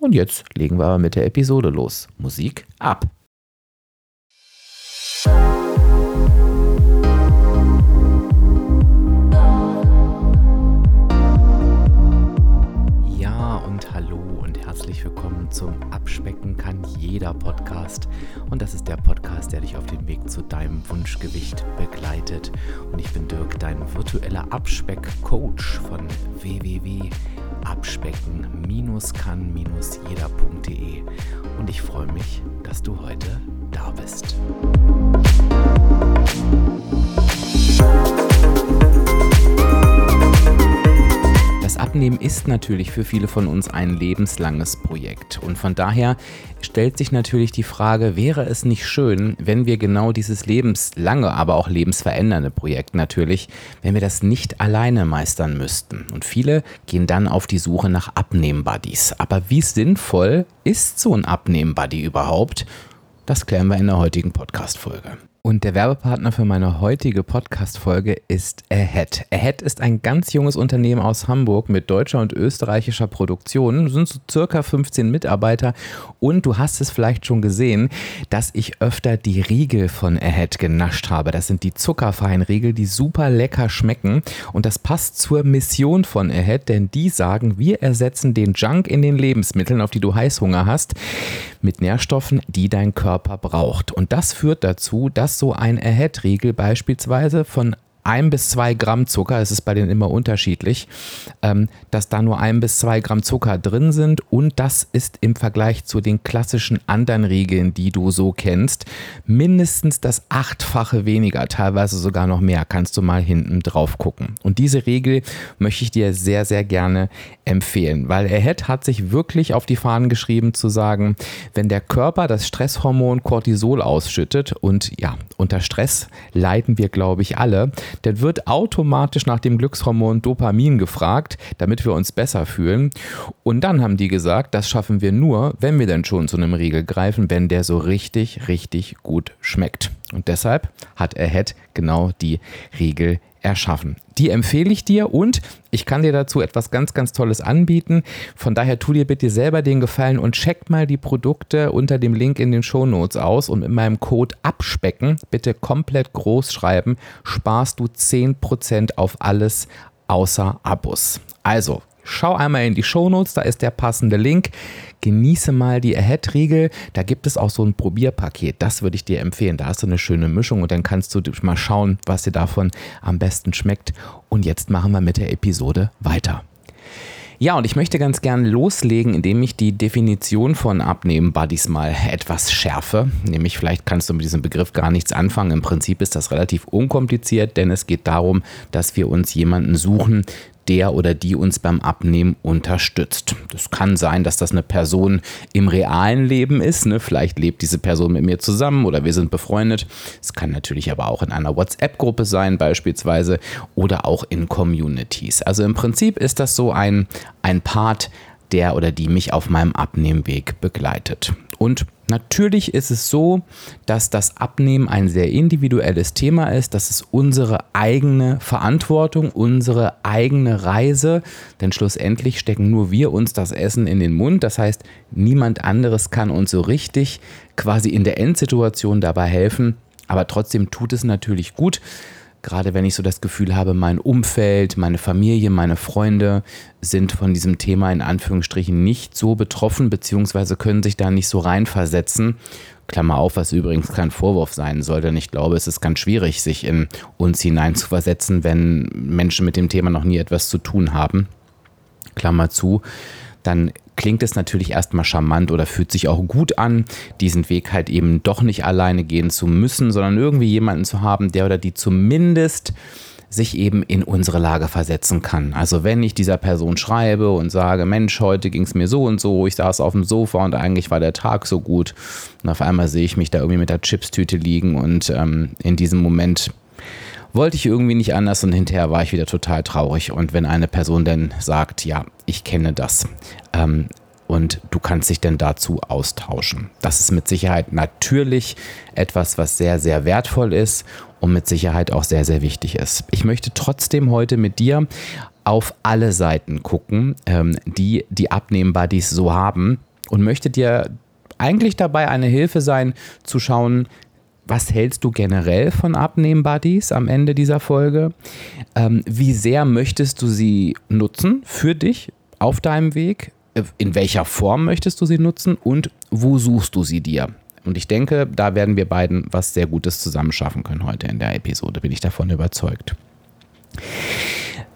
Und jetzt legen wir aber mit der Episode los. Musik ab. Ja und hallo und herzlich willkommen zum Abspecken kann jeder Podcast. Und das ist der Podcast, der dich auf dem Weg zu deinem Wunschgewicht begleitet. Und ich bin Dirk, dein virtueller Abspeck-Coach von www abspecken-kann-jeder.de und ich freue mich, dass du heute da bist. Abnehmen ist natürlich für viele von uns ein lebenslanges Projekt. Und von daher stellt sich natürlich die Frage, wäre es nicht schön, wenn wir genau dieses lebenslange, aber auch lebensverändernde Projekt natürlich, wenn wir das nicht alleine meistern müssten. Und viele gehen dann auf die Suche nach Abnehmen-Buddies. Aber wie sinnvoll ist so ein Abnehmen-Buddy überhaupt? Das klären wir in der heutigen Podcast-Folge. Und der Werbepartner für meine heutige Podcast-Folge ist Ahead. Ahead ist ein ganz junges Unternehmen aus Hamburg mit deutscher und österreichischer Produktion. Es sind so circa 15 Mitarbeiter. Und du hast es vielleicht schon gesehen, dass ich öfter die Riegel von Ahead genascht habe. Das sind die zuckerfreien Riegel, die super lecker schmecken. Und das passt zur Mission von Ahead, denn die sagen, wir ersetzen den Junk in den Lebensmitteln, auf die du Heißhunger hast, mit Nährstoffen, die dein Körper braucht. Und das führt dazu, dass so ein Ahead-Riegel beispielsweise von ein bis zwei Gramm Zucker, es ist bei denen immer unterschiedlich, ähm, dass da nur ein bis zwei Gramm Zucker drin sind und das ist im Vergleich zu den klassischen anderen Riegeln, die du so kennst, mindestens das achtfache weniger, teilweise sogar noch mehr, kannst du mal hinten drauf gucken. Und diese Regel möchte ich dir sehr, sehr gerne empfehlen, weil Ahead hat sich wirklich auf die Fahnen geschrieben zu sagen, wenn der Körper das Stresshormon Cortisol ausschüttet und ja, unter Stress leiden wir, glaube ich, alle, dann wird automatisch nach dem Glückshormon Dopamin gefragt, damit wir uns besser fühlen. Und dann haben die gesagt, das schaffen wir nur, wenn wir denn schon zu einem Riegel greifen, wenn der so richtig, richtig gut schmeckt. Und deshalb hat Ahead genau die Riegel erschaffen. Die empfehle ich dir und ich kann dir dazu etwas ganz, ganz Tolles anbieten. Von daher tu dir bitte selber den Gefallen und check mal die Produkte unter dem Link in den Show Notes aus und mit meinem Code abspecken, bitte komplett groß schreiben, sparst du 10% auf alles außer Abos. Also Schau einmal in die Shownotes, da ist der passende Link. Genieße mal die Ahead-Riegel. Da gibt es auch so ein Probierpaket. Das würde ich dir empfehlen. Da hast du eine schöne Mischung und dann kannst du mal schauen, was dir davon am besten schmeckt. Und jetzt machen wir mit der Episode weiter. Ja, und ich möchte ganz gern loslegen, indem ich die Definition von Abnehmen-Buddies mal etwas schärfe. Nämlich, vielleicht kannst du mit diesem Begriff gar nichts anfangen. Im Prinzip ist das relativ unkompliziert, denn es geht darum, dass wir uns jemanden suchen, der oder die uns beim Abnehmen unterstützt. Das kann sein, dass das eine Person im realen Leben ist. Ne? Vielleicht lebt diese Person mit mir zusammen oder wir sind befreundet. Es kann natürlich aber auch in einer WhatsApp-Gruppe sein beispielsweise oder auch in Communities. Also im Prinzip ist das so ein, ein Part, der oder die mich auf meinem Abnehmweg begleitet. Und natürlich ist es so, dass das Abnehmen ein sehr individuelles Thema ist. Das ist unsere eigene Verantwortung, unsere eigene Reise. Denn schlussendlich stecken nur wir uns das Essen in den Mund. Das heißt, niemand anderes kann uns so richtig quasi in der Endsituation dabei helfen. Aber trotzdem tut es natürlich gut, gerade wenn ich so das Gefühl habe, mein Umfeld, meine Familie, meine Freunde sind von diesem Thema in Anführungsstrichen nicht so betroffen, beziehungsweise können sich da nicht so reinversetzen. Klammer auf, was übrigens kein Vorwurf sein soll, denn ich glaube, es ist ganz schwierig, sich in uns hineinzuversetzen, wenn Menschen mit dem Thema noch nie etwas zu tun haben. Klammer zu dann klingt es natürlich erstmal charmant oder fühlt sich auch gut an, diesen Weg halt eben doch nicht alleine gehen zu müssen, sondern irgendwie jemanden zu haben, der oder die zumindest sich eben in unsere Lage versetzen kann. Also wenn ich dieser Person schreibe und sage, Mensch, heute ging es mir so und so, ich saß auf dem Sofa und eigentlich war der Tag so gut und auf einmal sehe ich mich da irgendwie mit der Chipstüte liegen und ähm, in diesem Moment wollte ich irgendwie nicht anders und hinterher war ich wieder total traurig. Und wenn eine Person dann sagt, ja, ich kenne das, ähm, und du kannst dich denn dazu austauschen. Das ist mit Sicherheit natürlich etwas, was sehr, sehr wertvoll ist und mit Sicherheit auch sehr, sehr wichtig ist. Ich möchte trotzdem heute mit dir auf alle Seiten gucken, ähm, die die Abnehmen-Buddies so haben und möchte dir eigentlich dabei eine Hilfe sein, zu schauen, was hältst du generell von Abnehmen-Buddies am Ende dieser Folge? Ähm, wie sehr möchtest du sie nutzen für dich auf deinem Weg? Äh, in welcher Form möchtest du sie nutzen und wo suchst du sie dir? Und ich denke, da werden wir beiden was sehr Gutes zusammen schaffen können heute in der Episode, bin ich davon überzeugt.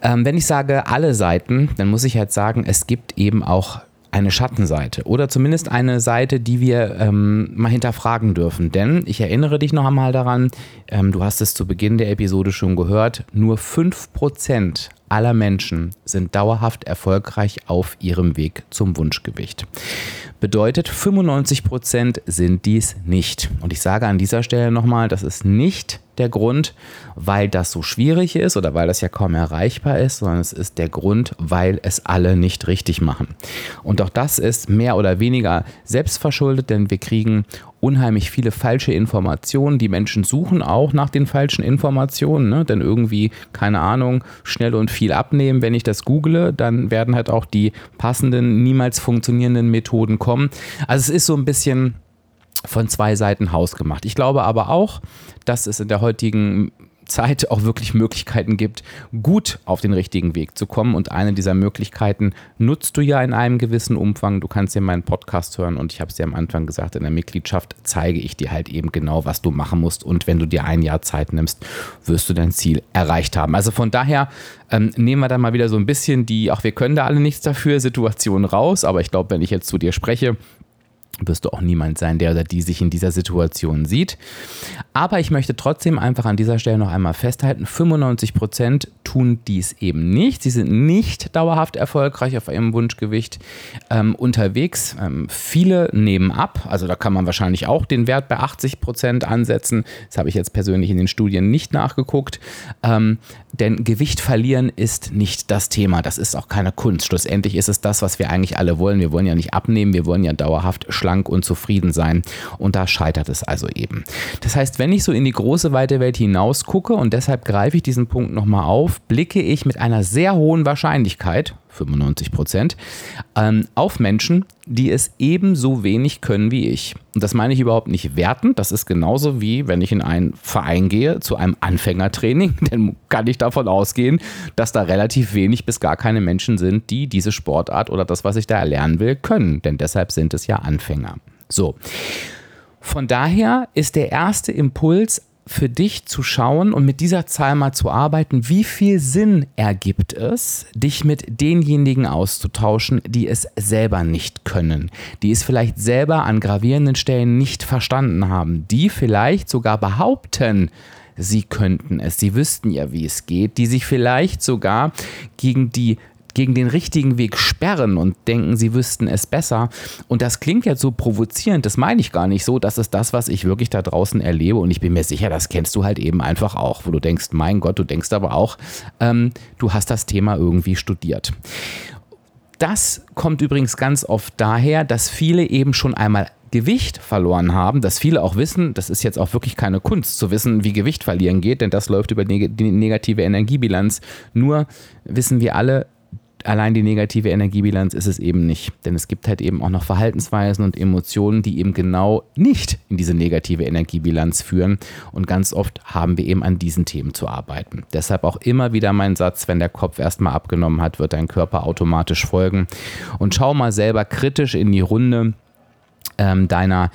Ähm, wenn ich sage alle Seiten, dann muss ich halt sagen, es gibt eben auch eine Schattenseite oder zumindest eine Seite, die wir ähm, mal hinterfragen dürfen. Denn ich erinnere dich noch einmal daran, ähm, du hast es zu Beginn der Episode schon gehört, nur 5% aller Menschen sind dauerhaft erfolgreich auf ihrem Weg zum Wunschgewicht. Bedeutet, 95% sind dies nicht. Und ich sage an dieser Stelle nochmal, das ist nicht der Grund, weil das so schwierig ist oder weil das ja kaum erreichbar ist, sondern es ist der Grund, weil es alle nicht richtig machen. Und auch das ist mehr oder weniger selbstverschuldet, denn wir kriegen unheimlich viele falsche Informationen. Die Menschen suchen auch nach den falschen Informationen, ne? denn irgendwie, keine Ahnung, schnell und viel abnehmen. Wenn ich das google, dann werden halt auch die passenden, niemals funktionierenden Methoden kommen. Also es ist so ein bisschen von zwei Seiten hausgemacht. Ich glaube aber auch, dass es in der heutigen Zeit auch wirklich Möglichkeiten gibt, gut auf den richtigen Weg zu kommen. Und eine dieser Möglichkeiten nutzt du ja in einem gewissen Umfang. Du kannst ja meinen Podcast hören und ich habe es dir am Anfang gesagt, in der Mitgliedschaft zeige ich dir halt eben genau, was du machen musst. Und wenn du dir ein Jahr Zeit nimmst, wirst du dein Ziel erreicht haben. Also von daher ähm, nehmen wir da mal wieder so ein bisschen die, auch wir können da alle nichts dafür, Situation raus. Aber ich glaube, wenn ich jetzt zu dir spreche, wirst du auch niemand sein, der oder die sich in dieser Situation sieht. Aber ich möchte trotzdem einfach an dieser Stelle noch einmal festhalten, 95 Prozent tun dies eben nicht. Sie sind nicht dauerhaft erfolgreich auf ihrem Wunschgewicht ähm, unterwegs. Ähm, viele nehmen ab, also da kann man wahrscheinlich auch den Wert bei 80 Prozent ansetzen. Das habe ich jetzt persönlich in den Studien nicht nachgeguckt. Ähm, denn Gewicht verlieren ist nicht das Thema. Das ist auch keine Kunst. Schlussendlich ist es das, was wir eigentlich alle wollen. Wir wollen ja nicht abnehmen, wir wollen ja dauerhaft schlank und zufrieden sein. Und da scheitert es also eben. Das heißt, wenn ich so in die große weite Welt hinaus gucke und deshalb greife ich diesen Punkt nochmal auf, blicke ich mit einer sehr hohen Wahrscheinlichkeit 95 Prozent, ähm, auf Menschen, die es ebenso wenig können wie ich. Und das meine ich überhaupt nicht wertend. Das ist genauso wie, wenn ich in einen Verein gehe zu einem Anfängertraining, dann kann ich davon ausgehen, dass da relativ wenig bis gar keine Menschen sind, die diese Sportart oder das, was ich da erlernen will, können. Denn deshalb sind es ja Anfänger. So. Von daher ist der erste Impuls für dich zu schauen und mit dieser Zahl mal zu arbeiten, wie viel Sinn ergibt es, dich mit denjenigen auszutauschen, die es selber nicht können, die es vielleicht selber an gravierenden Stellen nicht verstanden haben, die vielleicht sogar behaupten, sie könnten es, sie wüssten ja, wie es geht, die sich vielleicht sogar gegen die gegen den richtigen Weg sperren und denken, sie wüssten es besser. Und das klingt jetzt so provozierend, das meine ich gar nicht so. Das ist das, was ich wirklich da draußen erlebe. Und ich bin mir sicher, das kennst du halt eben einfach auch, wo du denkst, mein Gott, du denkst aber auch, ähm, du hast das Thema irgendwie studiert. Das kommt übrigens ganz oft daher, dass viele eben schon einmal Gewicht verloren haben, dass viele auch wissen, das ist jetzt auch wirklich keine Kunst zu wissen, wie Gewicht verlieren geht, denn das läuft über die negative Energiebilanz. Nur wissen wir alle, allein die negative Energiebilanz ist es eben nicht. Denn es gibt halt eben auch noch Verhaltensweisen und Emotionen, die eben genau nicht in diese negative Energiebilanz führen. Und ganz oft haben wir eben an diesen Themen zu arbeiten. Deshalb auch immer wieder mein Satz, wenn der Kopf erstmal abgenommen hat, wird dein Körper automatisch folgen. Und schau mal selber kritisch in die Runde ähm, deiner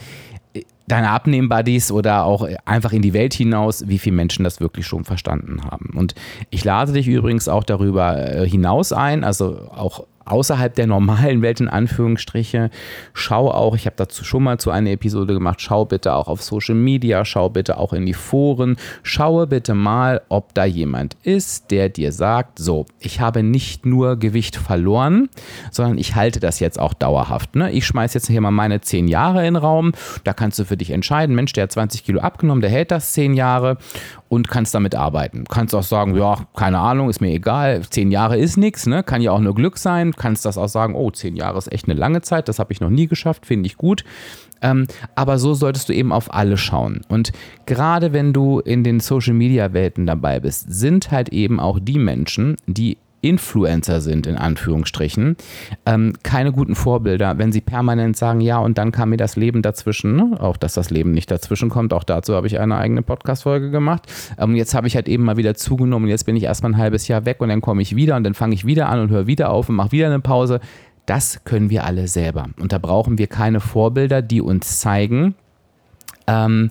deine Abnehmen-Buddies oder auch einfach in die Welt hinaus, wie viele Menschen das wirklich schon verstanden haben. Und ich lade dich übrigens auch darüber äh, hinaus ein, also auch außerhalb der normalen Welt in Anführungsstriche. Schau auch, ich habe dazu schon mal zu einer Episode gemacht, schau bitte auch auf Social Media, schau bitte auch in die Foren, schaue bitte mal, ob da jemand ist, der dir sagt, so, ich habe nicht nur Gewicht verloren, sondern ich halte das jetzt auch dauerhaft. Ne? Ich schmeiße jetzt hier mal meine 10 Jahre in den Raum, da kannst du für dich entscheiden, Mensch, der hat 20 Kilo abgenommen, der hält das 10 Jahre und kannst damit arbeiten. Kannst auch sagen, ja, keine Ahnung, ist mir egal, 10 Jahre ist nichts, ne? kann ja auch nur Glück sein, kannst das auch sagen, oh, zehn Jahre ist echt eine lange Zeit, das habe ich noch nie geschafft, finde ich gut. Ähm, aber so solltest du eben auf alle schauen. Und gerade wenn du in den Social-Media-Welten dabei bist, sind halt eben auch die Menschen, die Influencer sind, in Anführungsstrichen, ähm, keine guten Vorbilder, wenn sie permanent sagen, ja, und dann kam mir das Leben dazwischen, ne? auch dass das Leben nicht dazwischen kommt, auch dazu habe ich eine eigene Podcast-Folge gemacht. Ähm, jetzt habe ich halt eben mal wieder zugenommen, jetzt bin ich erstmal ein halbes Jahr weg und dann komme ich wieder und dann fange ich wieder an und höre wieder auf und mache wieder eine Pause. Das können wir alle selber. Und da brauchen wir keine Vorbilder, die uns zeigen, ähm,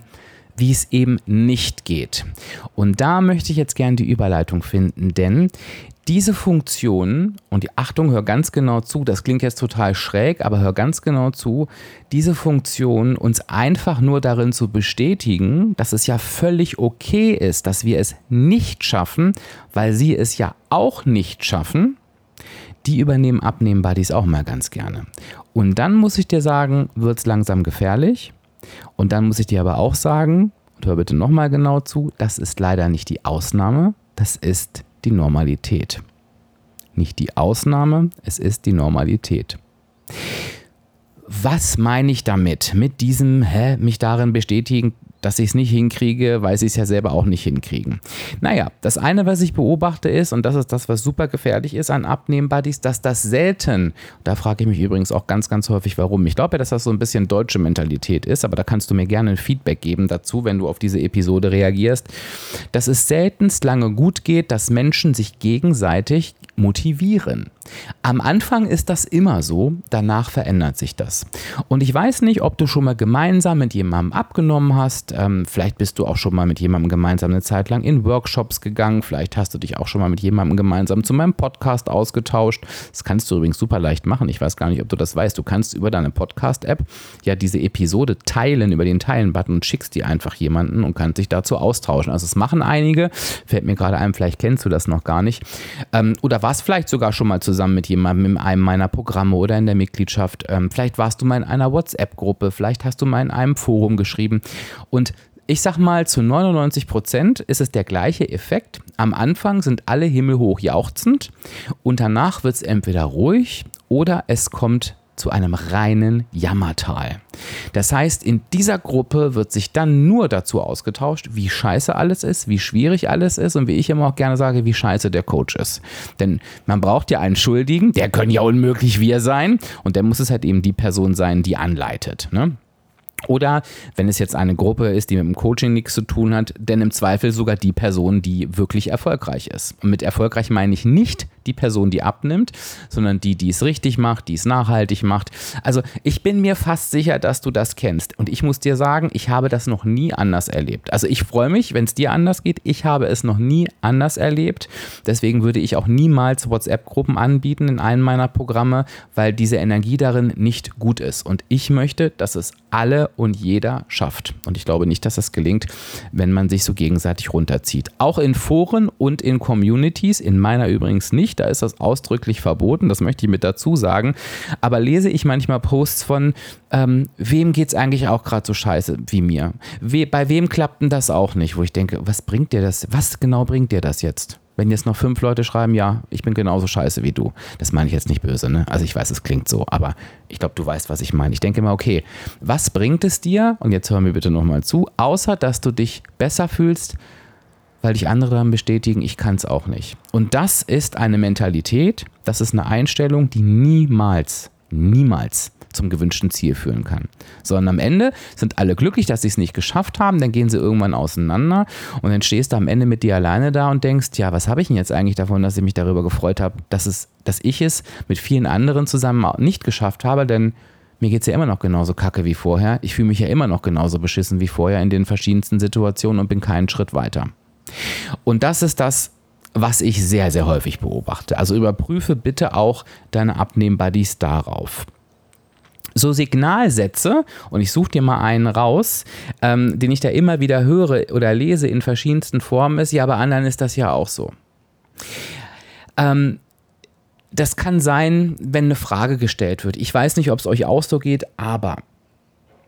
wie es eben nicht geht. Und da möchte ich jetzt gerne die Überleitung finden, denn diese Funktion, und die Achtung, hör ganz genau zu, das klingt jetzt total schräg, aber hör ganz genau zu, diese Funktion uns einfach nur darin zu bestätigen, dass es ja völlig okay ist, dass wir es nicht schaffen, weil sie es ja auch nicht schaffen, die übernehmen Abnehmen-Buddies auch mal ganz gerne. Und dann muss ich dir sagen, wird es langsam gefährlich. Und dann muss ich dir aber auch sagen, und hör bitte nochmal genau zu, das ist leider nicht die Ausnahme, das ist die Normalität. Nicht die Ausnahme, es ist die Normalität. Was meine ich damit? Mit diesem, hä, mich darin bestätigen, dass ich es nicht hinkriege, weil sie es ja selber auch nicht hinkriegen. Naja, das eine, was ich beobachte, ist, und das ist das, was super gefährlich ist an Abnehmen-Buddies, dass das selten, da frage ich mich übrigens auch ganz, ganz häufig, warum. Ich glaube ja, dass das so ein bisschen deutsche Mentalität ist, aber da kannst du mir gerne ein Feedback geben dazu, wenn du auf diese Episode reagierst, dass es seltenst lange gut geht, dass Menschen sich gegenseitig motivieren. Am Anfang ist das immer so, danach verändert sich das. Und ich weiß nicht, ob du schon mal gemeinsam mit jemandem abgenommen hast, ähm, vielleicht bist du auch schon mal mit jemandem gemeinsam eine Zeit lang in Workshops gegangen, vielleicht hast du dich auch schon mal mit jemandem gemeinsam zu meinem Podcast ausgetauscht. Das kannst du übrigens super leicht machen. Ich weiß gar nicht, ob du das weißt. Du kannst über deine Podcast-App ja diese Episode teilen, über den Teilen-Button und schickst die einfach jemanden und kannst dich dazu austauschen. Also es machen einige, fällt mir gerade ein, vielleicht kennst du das noch gar nicht. Ähm, oder warst vielleicht sogar schon mal zusammen mit jemandem in einem meiner Programme oder in der Mitgliedschaft. Ähm, vielleicht warst du mal in einer WhatsApp-Gruppe, vielleicht hast du mal in einem Forum geschrieben. Und ich sag mal, zu 99 Prozent ist es der gleiche Effekt. Am Anfang sind alle himmelhoch jauchzend und danach wird es entweder ruhig oder es kommt zu einem reinen Jammertal. Das heißt, in dieser Gruppe wird sich dann nur dazu ausgetauscht, wie scheiße alles ist, wie schwierig alles ist und wie ich immer auch gerne sage, wie scheiße der Coach ist. Denn man braucht ja einen Schuldigen, der können ja unmöglich wir sein und der muss es halt eben die Person sein, die anleitet. Ne? Oder wenn es jetzt eine Gruppe ist, die mit dem Coaching nichts zu tun hat, denn im Zweifel sogar die Person, die wirklich erfolgreich ist. Und mit erfolgreich meine ich nicht die Person, die abnimmt, sondern die, die es richtig macht, die es nachhaltig macht. Also ich bin mir fast sicher, dass du das kennst. Und ich muss dir sagen, ich habe das noch nie anders erlebt. Also ich freue mich, wenn es dir anders geht. Ich habe es noch nie anders erlebt. Deswegen würde ich auch niemals WhatsApp-Gruppen anbieten in einem meiner Programme, weil diese Energie darin nicht gut ist. Und ich möchte, dass es alle und jeder schafft. Und ich glaube nicht, dass das gelingt, wenn man sich so gegenseitig runterzieht. Auch in Foren und in Communities, in meiner übrigens nicht, da ist das ausdrücklich verboten, das möchte ich mit dazu sagen. Aber lese ich manchmal Posts von, ähm, wem geht es eigentlich auch gerade so scheiße wie mir? We bei wem klappt denn das auch nicht? Wo ich denke, was bringt dir das? Was genau bringt dir das jetzt? Wenn jetzt noch fünf Leute schreiben, ja, ich bin genauso scheiße wie du. Das meine ich jetzt nicht böse, ne? Also ich weiß, es klingt so, aber ich glaube, du weißt, was ich meine. Ich denke immer, okay, was bringt es dir, und jetzt hör mir bitte nochmal zu, außer dass du dich besser fühlst, weil dich andere dann bestätigen, ich kann es auch nicht. Und das ist eine Mentalität, das ist eine Einstellung, die niemals, niemals zum gewünschten Ziel führen kann. Sondern am Ende sind alle glücklich, dass sie es nicht geschafft haben, dann gehen sie irgendwann auseinander und dann stehst du am Ende mit dir alleine da und denkst, ja, was habe ich denn jetzt eigentlich davon, dass ich mich darüber gefreut habe, dass, es, dass ich es mit vielen anderen zusammen nicht geschafft habe, denn mir geht es ja immer noch genauso kacke wie vorher. Ich fühle mich ja immer noch genauso beschissen wie vorher in den verschiedensten Situationen und bin keinen Schritt weiter. Und das ist das, was ich sehr, sehr häufig beobachte. Also überprüfe bitte auch deine Abnehmen-Buddies darauf so Signalsätze, und ich suche dir mal einen raus, ähm, den ich da immer wieder höre oder lese in verschiedensten Formen, ist, ja, bei anderen ist das ja auch so. Ähm, das kann sein, wenn eine Frage gestellt wird. Ich weiß nicht, ob es euch auch so geht, aber.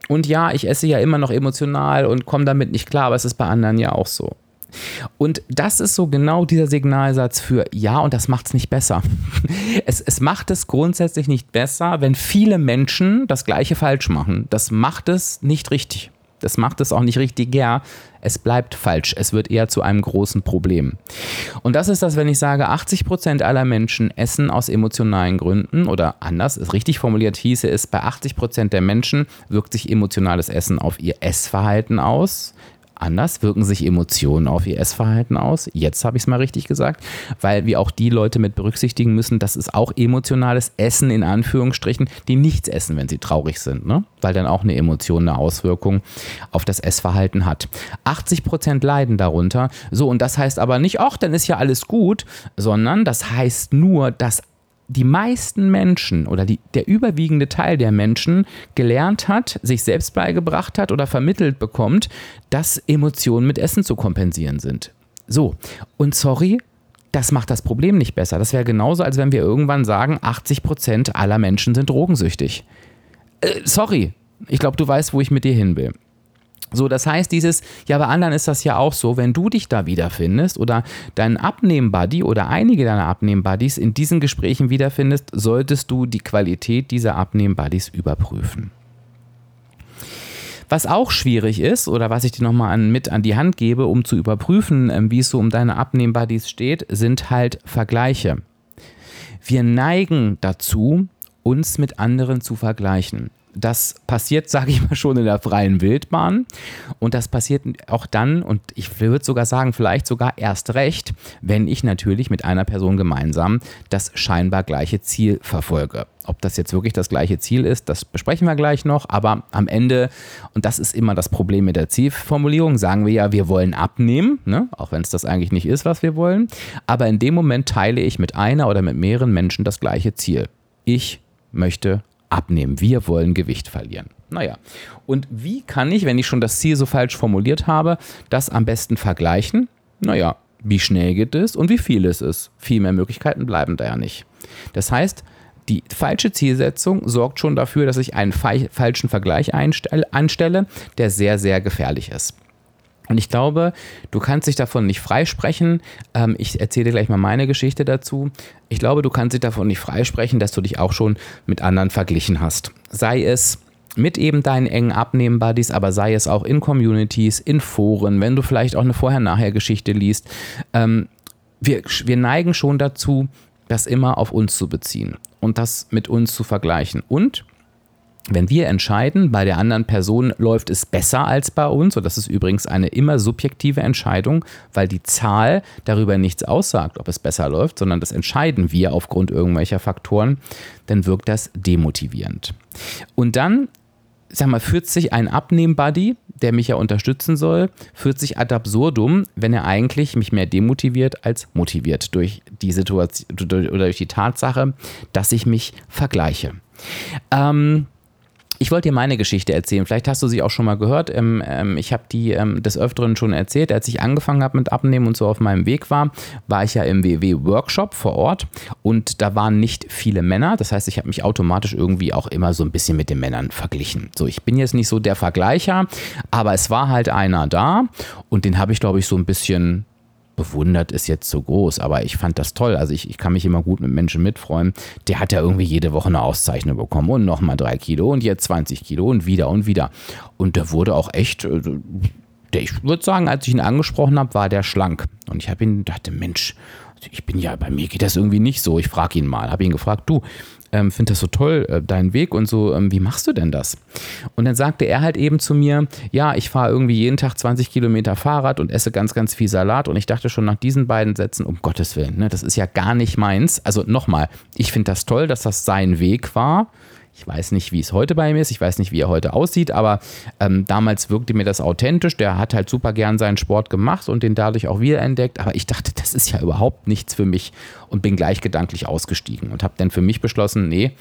Und ja, ich esse ja immer noch emotional und komme damit nicht klar, aber es ist bei anderen ja auch so. Und das ist so genau dieser Signalsatz für ja, und das macht es nicht besser. Es, es macht es grundsätzlich nicht besser, wenn viele Menschen das Gleiche falsch machen. Das macht es nicht richtig. Das macht es auch nicht richtig, ja. Es bleibt falsch. Es wird eher zu einem großen Problem. Und das ist das, wenn ich sage, 80 Prozent aller Menschen essen aus emotionalen Gründen oder anders, ist richtig formuliert hieße es, bei 80 Prozent der Menschen wirkt sich emotionales Essen auf ihr Essverhalten aus anders wirken sich Emotionen auf ihr Essverhalten aus. Jetzt habe ich es mal richtig gesagt, weil wir auch die Leute mit berücksichtigen müssen, dass es auch emotionales Essen in Anführungsstrichen, die nichts essen, wenn sie traurig sind, ne? weil dann auch eine Emotion eine Auswirkung auf das Essverhalten hat. 80 Prozent leiden darunter. So, und das heißt aber nicht, ach, dann ist ja alles gut, sondern das heißt nur, dass die meisten Menschen oder die, der überwiegende Teil der Menschen gelernt hat, sich selbst beigebracht hat oder vermittelt bekommt, dass Emotionen mit Essen zu kompensieren sind. So, und sorry, das macht das Problem nicht besser. Das wäre genauso, als wenn wir irgendwann sagen, 80% aller Menschen sind drogensüchtig. Äh, sorry, ich glaube, du weißt, wo ich mit dir hin will. So, das heißt, dieses, ja, bei anderen ist das ja auch so, wenn du dich da wiederfindest oder deinen Abnehmen-Buddy oder einige deiner Abnehmen-Buddies in diesen Gesprächen wiederfindest, solltest du die Qualität dieser Abnehmen-Buddies überprüfen. Was auch schwierig ist oder was ich dir nochmal an, mit an die Hand gebe, um zu überprüfen, ähm, wie es so um deine Abnehmen-Buddies steht, sind halt Vergleiche. Wir neigen dazu, uns mit anderen zu vergleichen. Das passiert, sage ich mal, schon in der freien Wildbahn. Und das passiert auch dann, und ich würde sogar sagen, vielleicht sogar erst recht, wenn ich natürlich mit einer Person gemeinsam das scheinbar gleiche Ziel verfolge. Ob das jetzt wirklich das gleiche Ziel ist, das besprechen wir gleich noch. Aber am Ende, und das ist immer das Problem mit der Zielformulierung, sagen wir ja, wir wollen abnehmen, ne? auch wenn es das eigentlich nicht ist, was wir wollen. Aber in dem Moment teile ich mit einer oder mit mehreren Menschen das gleiche Ziel. Ich möchte abnehmen. Wir wollen Gewicht verlieren. Naja, und wie kann ich, wenn ich schon das Ziel so falsch formuliert habe, das am besten vergleichen? Naja, wie schnell geht es und wie viel es ist. Viel mehr Möglichkeiten bleiben da ja nicht. Das heißt, die falsche Zielsetzung sorgt schon dafür, dass ich einen falschen Vergleich anstelle, der sehr, sehr gefährlich ist. Und ich glaube, du kannst dich davon nicht freisprechen. Ähm, ich erzähle dir gleich mal meine Geschichte dazu. Ich glaube, du kannst dich davon nicht freisprechen, dass du dich auch schon mit anderen verglichen hast. Sei es mit eben deinen engen Abnehmen-Buddies, aber sei es auch in Communities, in Foren, wenn du vielleicht auch eine Vorher-Nachher-Geschichte liest. Ähm, wir, wir neigen schon dazu, das immer auf uns zu beziehen und das mit uns zu vergleichen. Und wenn wir entscheiden, bei der anderen Person läuft es besser als bei uns, und das ist übrigens eine immer subjektive Entscheidung, weil die Zahl darüber nichts aussagt, ob es besser läuft, sondern das entscheiden wir aufgrund irgendwelcher Faktoren, dann wirkt das demotivierend. Und dann, sag mal, führt sich ein Abnehm-Buddy, der mich ja unterstützen soll, führt sich ad absurdum, wenn er eigentlich mich mehr demotiviert als motiviert durch die Situation oder durch die Tatsache, dass ich mich vergleiche. Ähm, ich wollte dir meine Geschichte erzählen. Vielleicht hast du sie auch schon mal gehört. Ähm, ähm, ich habe die ähm, des Öfteren schon erzählt. Als ich angefangen habe mit Abnehmen und so auf meinem Weg war, war ich ja im WW-Workshop vor Ort und da waren nicht viele Männer. Das heißt, ich habe mich automatisch irgendwie auch immer so ein bisschen mit den Männern verglichen. So, ich bin jetzt nicht so der Vergleicher, aber es war halt einer da und den habe ich, glaube ich, so ein bisschen bewundert ist jetzt so groß, aber ich fand das toll. Also ich, ich kann mich immer gut mit Menschen mitfreuen. Der hat ja irgendwie jede Woche eine Auszeichnung bekommen und nochmal drei Kilo und jetzt 20 Kilo und wieder und wieder. Und der wurde auch echt, äh, ich würde sagen, als ich ihn angesprochen habe, war der schlank. Und ich habe ihn, dachte, Mensch, ich bin ja, bei mir geht das irgendwie nicht so. Ich frage ihn mal, habe ihn gefragt, du, ähm, finde das so toll, äh, deinen Weg und so, ähm, wie machst du denn das? Und dann sagte er halt eben zu mir, ja, ich fahre irgendwie jeden Tag 20 Kilometer Fahrrad und esse ganz, ganz viel Salat und ich dachte schon nach diesen beiden Sätzen, um Gottes Willen, ne, das ist ja gar nicht meins. Also nochmal, ich finde das toll, dass das sein Weg war ich weiß nicht, wie es heute bei ihm ist, ich weiß nicht, wie er heute aussieht, aber ähm, damals wirkte mir das authentisch. Der hat halt super gern seinen Sport gemacht und den dadurch auch wiederentdeckt. Aber ich dachte, das ist ja überhaupt nichts für mich und bin gleich gedanklich ausgestiegen und habe dann für mich beschlossen, nee,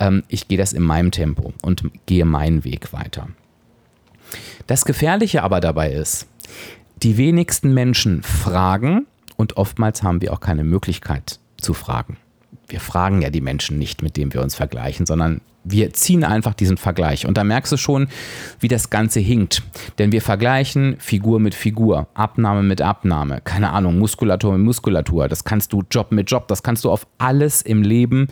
ähm, ich gehe das in meinem Tempo und gehe meinen Weg weiter. Das Gefährliche aber dabei ist, die wenigsten Menschen fragen und oftmals haben wir auch keine Möglichkeit zu fragen wir fragen ja die Menschen nicht, mit denen wir uns vergleichen, sondern wir ziehen einfach diesen Vergleich. Und da merkst du schon, wie das Ganze hinkt. Denn wir vergleichen Figur mit Figur, Abnahme mit Abnahme, keine Ahnung, Muskulatur mit Muskulatur. Das kannst du Job mit Job, das kannst du auf alles im Leben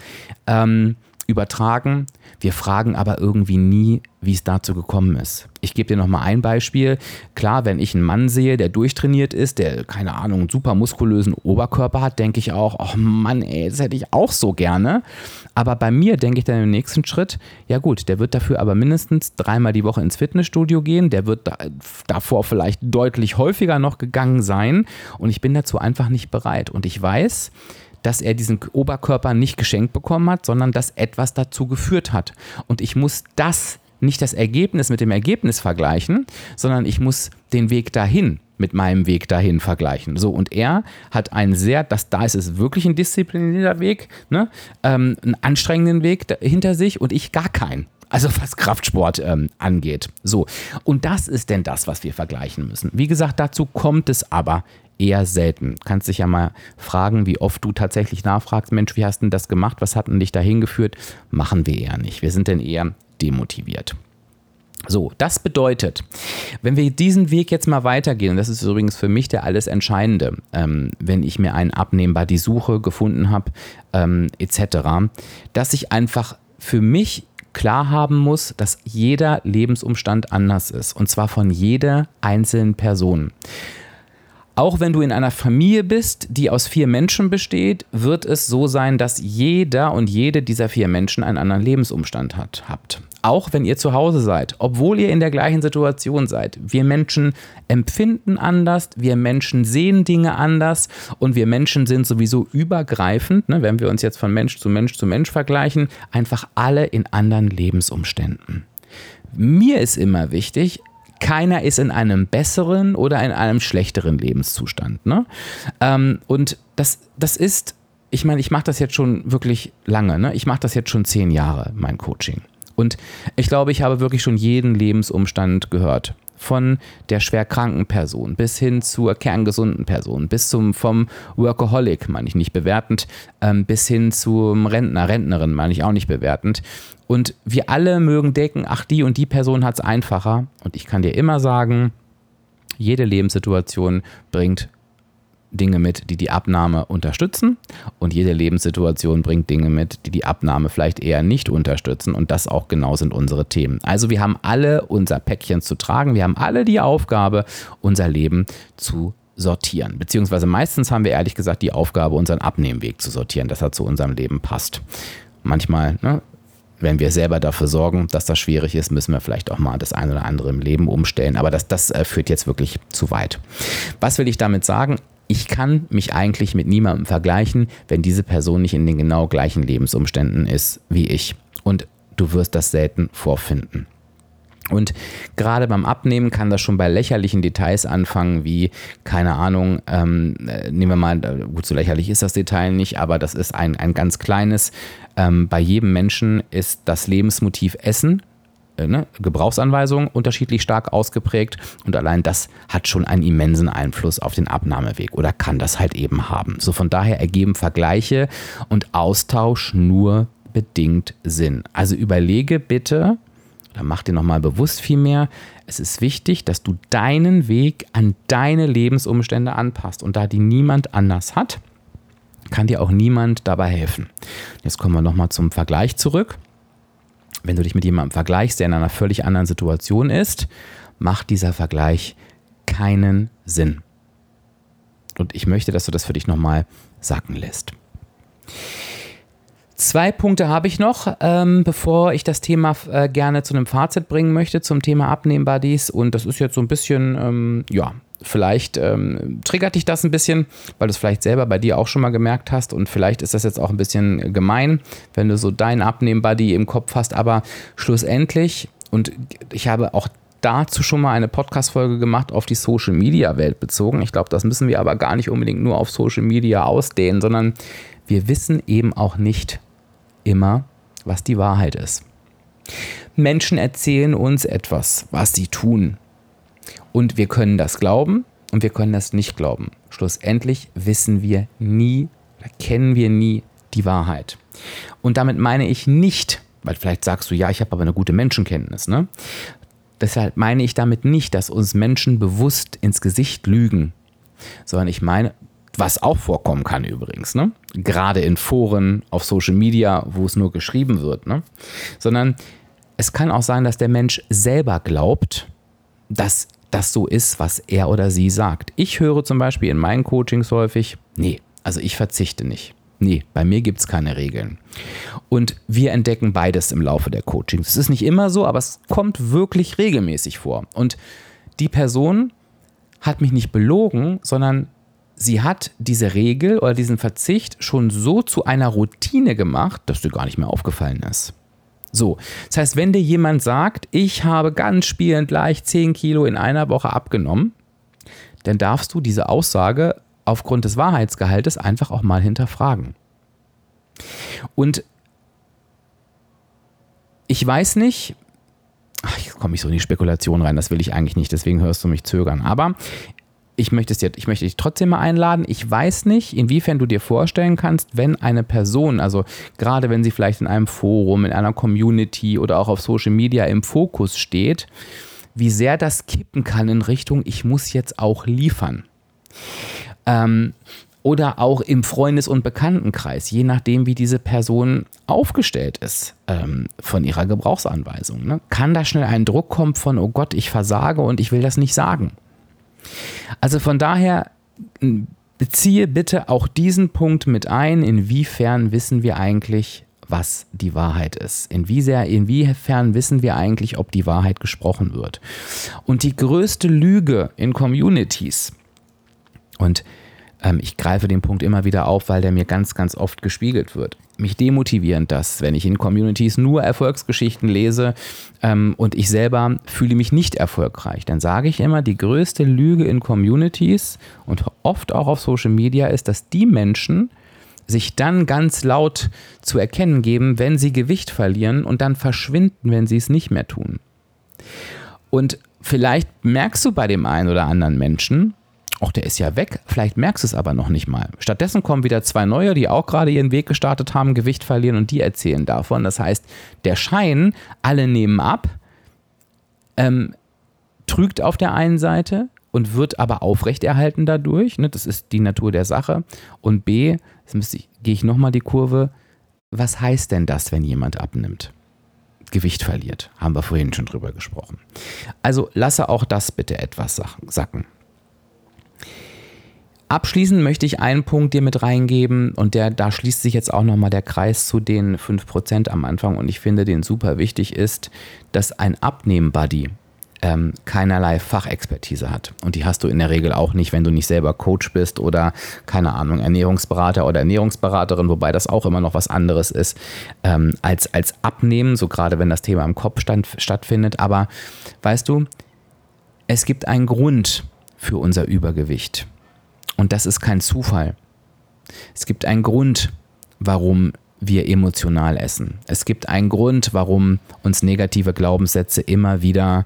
ähm, übertragen. Wir fragen aber irgendwie nie, wie es dazu gekommen ist. Ich gebe dir noch mal ein Beispiel. Klar, wenn ich einen Mann sehe, der durchtrainiert ist, der keine Ahnung, einen super muskulösen Oberkörper hat, denke ich auch, ach Mann, ey, das hätte ich auch so gerne. Aber bei mir denke ich dann im nächsten Schritt, ja gut, der wird dafür aber mindestens dreimal die Woche ins Fitnessstudio gehen, der wird da, davor vielleicht deutlich häufiger noch gegangen sein und ich bin dazu einfach nicht bereit. Und ich weiß, dass er diesen Oberkörper nicht geschenkt bekommen hat, sondern dass etwas dazu geführt hat. Und ich muss das, nicht das Ergebnis mit dem Ergebnis vergleichen, sondern ich muss den Weg dahin mit meinem Weg dahin vergleichen. So, und er hat einen sehr, das, da ist es wirklich ein disziplinierter Weg, ne? ähm, einen anstrengenden Weg hinter sich und ich gar keinen. Also was Kraftsport ähm, angeht. So, und das ist denn das, was wir vergleichen müssen. Wie gesagt, dazu kommt es aber eher selten. Kannst dich ja mal fragen, wie oft du tatsächlich nachfragst, Mensch, wie hast du das gemacht? Was hat denn dich dahin geführt? Machen wir eher nicht. Wir sind denn eher demotiviert. So, das bedeutet, wenn wir diesen Weg jetzt mal weitergehen, und das ist übrigens für mich der alles Entscheidende, ähm, wenn ich mir einen abnehmbar die Suche gefunden habe, ähm, etc., dass ich einfach für mich klar haben muss, dass jeder Lebensumstand anders ist, und zwar von jeder einzelnen Person. Auch wenn du in einer Familie bist, die aus vier Menschen besteht, wird es so sein, dass jeder und jede dieser vier Menschen einen anderen Lebensumstand hat, habt. Auch wenn ihr zu Hause seid, obwohl ihr in der gleichen Situation seid. Wir Menschen empfinden anders, wir Menschen sehen Dinge anders und wir Menschen sind sowieso übergreifend, ne, wenn wir uns jetzt von Mensch zu Mensch zu Mensch vergleichen, einfach alle in anderen Lebensumständen. Mir ist immer wichtig, keiner ist in einem besseren oder in einem schlechteren Lebenszustand. Ne? Ähm, und das, das ist, ich meine, ich mache das jetzt schon wirklich lange. Ne? Ich mache das jetzt schon zehn Jahre, mein Coaching. Und ich glaube, ich habe wirklich schon jeden Lebensumstand gehört. Von der schwer kranken Person bis hin zur kerngesunden Person, bis zum vom Workaholic, meine ich nicht bewertend, ähm, bis hin zum Rentner, Rentnerin, meine ich auch nicht bewertend. Und wir alle mögen denken, ach, die und die Person hat es einfacher. Und ich kann dir immer sagen, jede Lebenssituation bringt Dinge mit, die die Abnahme unterstützen und jede Lebenssituation bringt Dinge mit, die die Abnahme vielleicht eher nicht unterstützen und das auch genau sind unsere Themen. Also wir haben alle unser Päckchen zu tragen, wir haben alle die Aufgabe, unser Leben zu sortieren. Beziehungsweise meistens haben wir ehrlich gesagt die Aufgabe, unseren Abnehmweg zu sortieren, dass er zu unserem Leben passt. Manchmal ne, wenn wir selber dafür sorgen, dass das schwierig ist, müssen wir vielleicht auch mal das eine oder andere im Leben umstellen. Aber das, das äh, führt jetzt wirklich zu weit. Was will ich damit sagen? Ich kann mich eigentlich mit niemandem vergleichen, wenn diese Person nicht in den genau gleichen Lebensumständen ist wie ich. Und du wirst das selten vorfinden. Und gerade beim Abnehmen kann das schon bei lächerlichen Details anfangen, wie, keine Ahnung, ähm, äh, nehmen wir mal, äh, gut, so lächerlich ist das Detail nicht, aber das ist ein, ein ganz kleines. Ähm, bei jedem Menschen ist das Lebensmotiv Essen, äh, ne, Gebrauchsanweisung unterschiedlich stark ausgeprägt und allein das hat schon einen immensen Einfluss auf den Abnahmeweg oder kann das halt eben haben. So von daher ergeben Vergleiche und Austausch nur bedingt Sinn. Also überlege bitte, oder mach dir nochmal bewusst viel mehr, es ist wichtig, dass du deinen Weg an deine Lebensumstände anpasst. Und da die niemand anders hat, kann dir auch niemand dabei helfen. Jetzt kommen wir nochmal zum Vergleich zurück. Wenn du dich mit jemandem vergleichst, der in einer völlig anderen Situation ist, macht dieser Vergleich keinen Sinn. Und ich möchte, dass du das für dich nochmal sacken lässt. Zwei Punkte habe ich noch, ähm, bevor ich das Thema äh, gerne zu einem Fazit bringen möchte zum Thema Abnehmbuddies. Und das ist jetzt so ein bisschen, ähm, ja, vielleicht ähm, triggert dich das ein bisschen, weil du es vielleicht selber bei dir auch schon mal gemerkt hast. Und vielleicht ist das jetzt auch ein bisschen gemein, wenn du so deinen Abnehmbuddy im Kopf hast. Aber schlussendlich, und ich habe auch dazu schon mal eine Podcast-Folge gemacht auf die Social-Media-Welt bezogen. Ich glaube, das müssen wir aber gar nicht unbedingt nur auf Social Media ausdehnen, sondern wir wissen eben auch nicht, immer, was die Wahrheit ist. Menschen erzählen uns etwas, was sie tun. Und wir können das glauben und wir können das nicht glauben. Schlussendlich wissen wir nie oder kennen wir nie die Wahrheit. Und damit meine ich nicht, weil vielleicht sagst du, ja, ich habe aber eine gute Menschenkenntnis. Ne? Deshalb meine ich damit nicht, dass uns Menschen bewusst ins Gesicht lügen, sondern ich meine, was auch vorkommen kann übrigens, ne? gerade in Foren, auf Social Media, wo es nur geschrieben wird, ne? sondern es kann auch sein, dass der Mensch selber glaubt, dass das so ist, was er oder sie sagt. Ich höre zum Beispiel in meinen Coachings häufig, nee, also ich verzichte nicht. Nee, bei mir gibt es keine Regeln. Und wir entdecken beides im Laufe der Coachings. Es ist nicht immer so, aber es kommt wirklich regelmäßig vor. Und die Person hat mich nicht belogen, sondern sie hat diese Regel oder diesen Verzicht schon so zu einer Routine gemacht, dass dir gar nicht mehr aufgefallen ist. So, das heißt, wenn dir jemand sagt, ich habe ganz spielend leicht 10 Kilo in einer Woche abgenommen, dann darfst du diese Aussage aufgrund des Wahrheitsgehaltes einfach auch mal hinterfragen. Und ich weiß nicht, ach, jetzt komme ich so in die Spekulation rein, das will ich eigentlich nicht, deswegen hörst du mich zögern. Aber ich möchte, es dir, ich möchte dich trotzdem mal einladen. Ich weiß nicht, inwiefern du dir vorstellen kannst, wenn eine Person, also gerade wenn sie vielleicht in einem Forum, in einer Community oder auch auf Social Media im Fokus steht, wie sehr das kippen kann in Richtung, ich muss jetzt auch liefern. Ähm, oder auch im Freundes- und Bekanntenkreis, je nachdem, wie diese Person aufgestellt ist ähm, von ihrer Gebrauchsanweisung. Ne? Kann da schnell ein Druck kommen von, oh Gott, ich versage und ich will das nicht sagen. Also von daher beziehe bitte auch diesen Punkt mit ein, inwiefern wissen wir eigentlich, was die Wahrheit ist. inwiefern wissen wir eigentlich, ob die Wahrheit gesprochen wird. Und die größte Lüge in Communities, und ich greife den Punkt immer wieder auf, weil der mir ganz, ganz oft gespiegelt wird. Mich demotivierend das, wenn ich in Communities nur Erfolgsgeschichten lese ähm, und ich selber fühle mich nicht erfolgreich. Dann sage ich immer, die größte Lüge in Communities und oft auch auf Social Media ist, dass die Menschen sich dann ganz laut zu erkennen geben, wenn sie Gewicht verlieren und dann verschwinden, wenn sie es nicht mehr tun. Und vielleicht merkst du bei dem einen oder anderen Menschen, ach, der ist ja weg, vielleicht merkst du es aber noch nicht mal. Stattdessen kommen wieder zwei neue, die auch gerade ihren Weg gestartet haben, Gewicht verlieren und die erzählen davon. Das heißt, der Schein, alle nehmen ab, ähm, trügt auf der einen Seite und wird aber aufrechterhalten dadurch. Ne? Das ist die Natur der Sache. Und B, jetzt ich, gehe ich nochmal die Kurve. Was heißt denn das, wenn jemand abnimmt? Gewicht verliert. Haben wir vorhin schon drüber gesprochen. Also lasse auch das bitte etwas sacken. Abschließend möchte ich einen Punkt dir mit reingeben und der, da schließt sich jetzt auch nochmal der Kreis zu den 5% am Anfang und ich finde den super wichtig ist, dass ein Abnehmen-Buddy ähm, keinerlei Fachexpertise hat. Und die hast du in der Regel auch nicht, wenn du nicht selber Coach bist oder, keine Ahnung, Ernährungsberater oder Ernährungsberaterin, wobei das auch immer noch was anderes ist ähm, als, als Abnehmen, so gerade wenn das Thema im Kopf stand, stattfindet. Aber weißt du, es gibt einen Grund für unser Übergewicht. Und das ist kein Zufall. Es gibt einen Grund, warum wir emotional essen. Es gibt einen Grund, warum uns negative Glaubenssätze immer wieder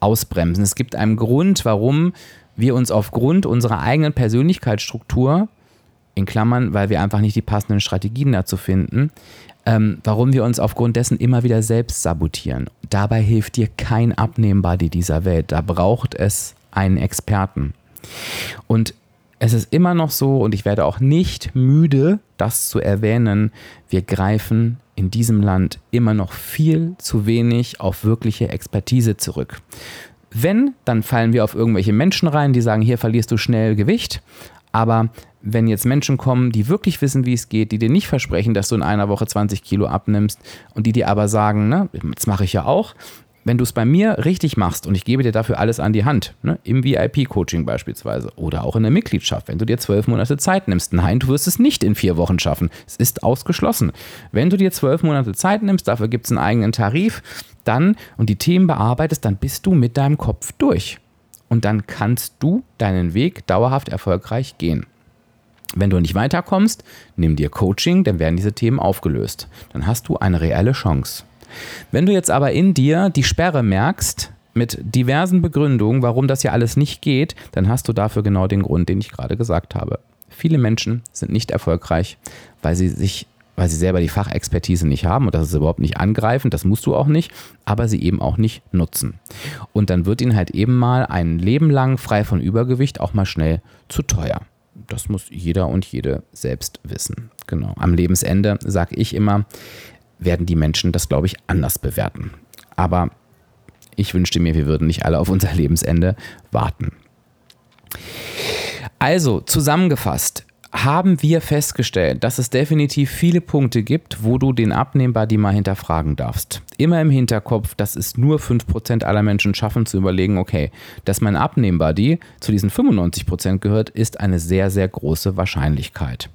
ausbremsen. Es gibt einen Grund, warum wir uns aufgrund unserer eigenen Persönlichkeitsstruktur, in Klammern, weil wir einfach nicht die passenden Strategien dazu finden, ähm, warum wir uns aufgrund dessen immer wieder selbst sabotieren. Dabei hilft dir kein Abnehmbody dieser Welt. Da braucht es einen Experten. Und es ist immer noch so, und ich werde auch nicht müde, das zu erwähnen, wir greifen in diesem Land immer noch viel zu wenig auf wirkliche Expertise zurück. Wenn, dann fallen wir auf irgendwelche Menschen rein, die sagen, hier verlierst du schnell Gewicht. Aber wenn jetzt Menschen kommen, die wirklich wissen, wie es geht, die dir nicht versprechen, dass du in einer Woche 20 Kilo abnimmst und die dir aber sagen, ne, das mache ich ja auch, wenn du es bei mir richtig machst und ich gebe dir dafür alles an die Hand, ne, im VIP-Coaching beispielsweise oder auch in der Mitgliedschaft, wenn du dir zwölf Monate Zeit nimmst, nein, du wirst es nicht in vier Wochen schaffen. Es ist ausgeschlossen. Wenn du dir zwölf Monate Zeit nimmst, dafür gibt es einen eigenen Tarif, dann und die Themen bearbeitest, dann bist du mit deinem Kopf durch. Und dann kannst du deinen Weg dauerhaft erfolgreich gehen. Wenn du nicht weiterkommst, nimm dir Coaching, dann werden diese Themen aufgelöst. Dann hast du eine reelle Chance. Wenn du jetzt aber in dir die Sperre merkst, mit diversen Begründungen, warum das ja alles nicht geht, dann hast du dafür genau den Grund, den ich gerade gesagt habe. Viele Menschen sind nicht erfolgreich, weil sie sich weil sie selber die Fachexpertise nicht haben und das ist überhaupt nicht angreifen, das musst du auch nicht, aber sie eben auch nicht nutzen. Und dann wird ihnen halt eben mal ein Leben lang frei von Übergewicht auch mal schnell zu teuer. Das muss jeder und jede selbst wissen. Genau. Am Lebensende sage ich immer, werden die Menschen das, glaube ich, anders bewerten. Aber ich wünschte mir, wir würden nicht alle auf unser Lebensende warten. Also, zusammengefasst, haben wir festgestellt, dass es definitiv viele Punkte gibt, wo du den Abnehmbuddy mal hinterfragen darfst. Immer im Hinterkopf, dass es nur 5% aller Menschen schaffen zu überlegen, okay, dass mein Abnehmbuddy zu diesen 95% gehört, ist eine sehr, sehr große Wahrscheinlichkeit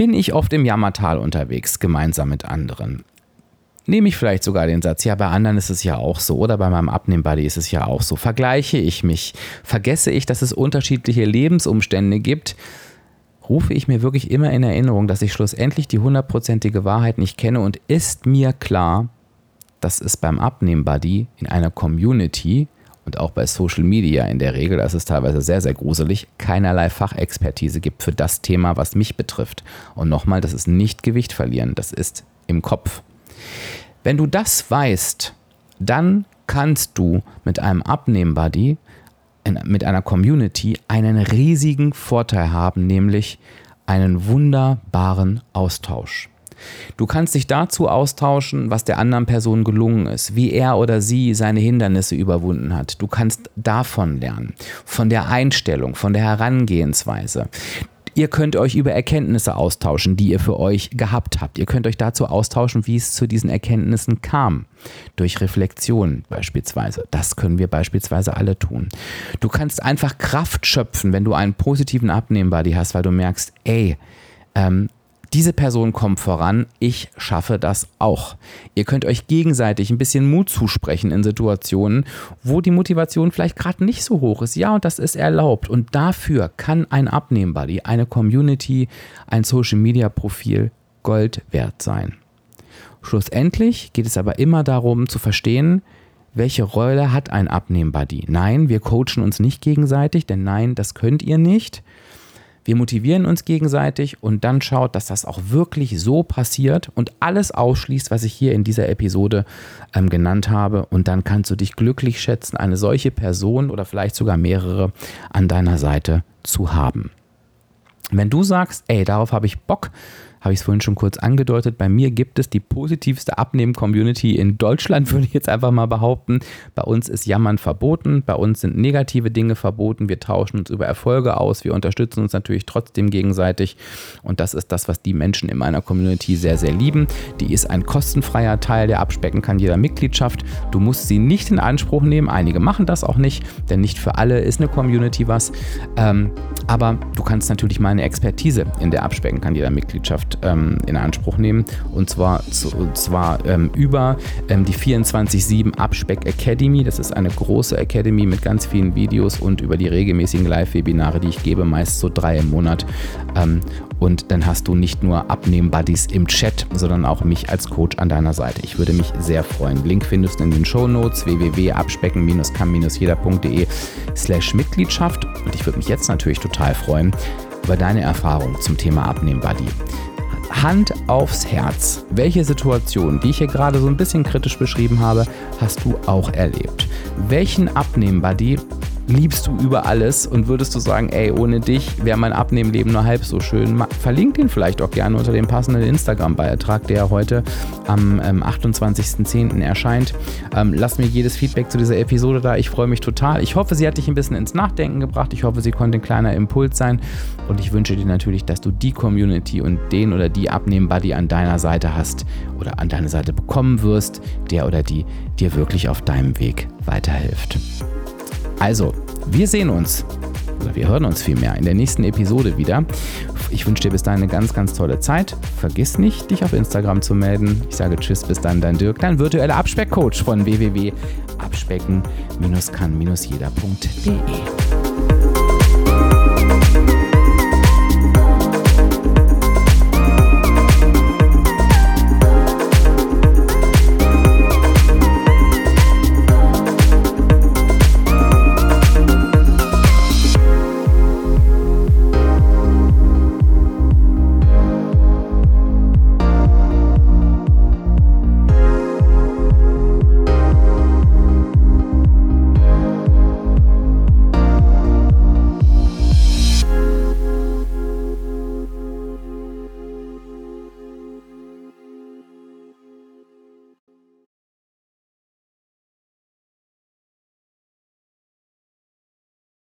bin ich oft im Jammertal unterwegs, gemeinsam mit anderen. Nehme ich vielleicht sogar den Satz, ja, bei anderen ist es ja auch so oder bei meinem Abnehmbuddy ist es ja auch so. Vergleiche ich mich, vergesse ich, dass es unterschiedliche Lebensumstände gibt, rufe ich mir wirklich immer in Erinnerung, dass ich schlussendlich die hundertprozentige Wahrheit nicht kenne und ist mir klar, dass es beim Abnehmbuddy in einer Community und auch bei Social Media in der Regel, das ist teilweise sehr, sehr gruselig, keinerlei Fachexpertise gibt für das Thema, was mich betrifft. Und nochmal, das ist nicht Gewicht verlieren, das ist im Kopf. Wenn du das weißt, dann kannst du mit einem Abnehmbuddy, mit einer Community einen riesigen Vorteil haben, nämlich einen wunderbaren Austausch. Du kannst dich dazu austauschen, was der anderen Person gelungen ist, wie er oder sie seine Hindernisse überwunden hat. Du kannst davon lernen, von der Einstellung, von der Herangehensweise. Ihr könnt euch über Erkenntnisse austauschen, die ihr für euch gehabt habt. Ihr könnt euch dazu austauschen, wie es zu diesen Erkenntnissen kam. Durch Reflexion beispielsweise. Das können wir beispielsweise alle tun. Du kannst einfach Kraft schöpfen, wenn du einen positiven Abnehmbody hast, weil du merkst, ey, ähm, diese Person kommt voran, ich schaffe das auch. Ihr könnt euch gegenseitig ein bisschen Mut zusprechen in Situationen, wo die Motivation vielleicht gerade nicht so hoch ist. Ja, und das ist erlaubt. Und dafür kann ein Abnehmbuddy, eine Community, ein Social-Media-Profil Gold wert sein. Schlussendlich geht es aber immer darum zu verstehen, welche Rolle hat ein Abnehmbuddy? Nein, wir coachen uns nicht gegenseitig, denn nein, das könnt ihr nicht. Wir motivieren uns gegenseitig und dann schaut, dass das auch wirklich so passiert und alles ausschließt, was ich hier in dieser Episode ähm, genannt habe. Und dann kannst du dich glücklich schätzen, eine solche Person oder vielleicht sogar mehrere an deiner Seite zu haben. Wenn du sagst, ey, darauf habe ich Bock, habe ich es vorhin schon kurz angedeutet. Bei mir gibt es die positivste Abnehmen-Community in Deutschland, würde ich jetzt einfach mal behaupten. Bei uns ist Jammern verboten, bei uns sind negative Dinge verboten. Wir tauschen uns über Erfolge aus, wir unterstützen uns natürlich trotzdem gegenseitig. Und das ist das, was die Menschen in meiner Community sehr, sehr lieben. Die ist ein kostenfreier Teil, der abspecken kann jeder Mitgliedschaft. Du musst sie nicht in Anspruch nehmen. Einige machen das auch nicht, denn nicht für alle ist eine Community was. Ähm, aber du kannst natürlich meine Expertise in der Abspecken kann jeder Mitgliedschaft ähm, in Anspruch nehmen. Und zwar, zu, zwar ähm, über ähm, die 24-7 Abspeck Academy. Das ist eine große Academy mit ganz vielen Videos und über die regelmäßigen Live-Webinare, die ich gebe, meist so drei im Monat. Und dann hast du nicht nur Abnehmen-Buddies im Chat, sondern auch mich als Coach an deiner Seite. Ich würde mich sehr freuen. Link findest du in den Show Notes www.abspecken-kann-jeder.de slash Mitgliedschaft. Und ich würde mich jetzt natürlich total freuen über deine Erfahrung zum Thema Abnehmen Buddy. Hand aufs Herz. Welche Situation, die ich hier gerade so ein bisschen kritisch beschrieben habe, hast du auch erlebt? Welchen Abnehmen Buddy liebst du über alles und würdest du sagen, ey, ohne dich wäre mein Abnehmenleben nur halb so schön, verlink den vielleicht auch gerne unter dem passenden Instagram-Beitrag, der heute am ähm, 28.10. erscheint. Ähm, lass mir jedes Feedback zu dieser Episode da. Ich freue mich total. Ich hoffe, sie hat dich ein bisschen ins Nachdenken gebracht. Ich hoffe, sie konnte ein kleiner Impuls sein. Und ich wünsche dir natürlich, dass du die Community und den oder die Abnehmen-Buddy an deiner Seite hast oder an deiner Seite bekommen wirst, der oder die dir wirklich auf deinem Weg weiterhilft. Also, wir sehen uns, oder wir hören uns vielmehr in der nächsten Episode wieder. Ich wünsche dir bis dahin eine ganz, ganz tolle Zeit. Vergiss nicht, dich auf Instagram zu melden. Ich sage Tschüss, bis dann, dein Dirk, dein virtueller Abspeckcoach von www.abspecken-kann-jeder.de.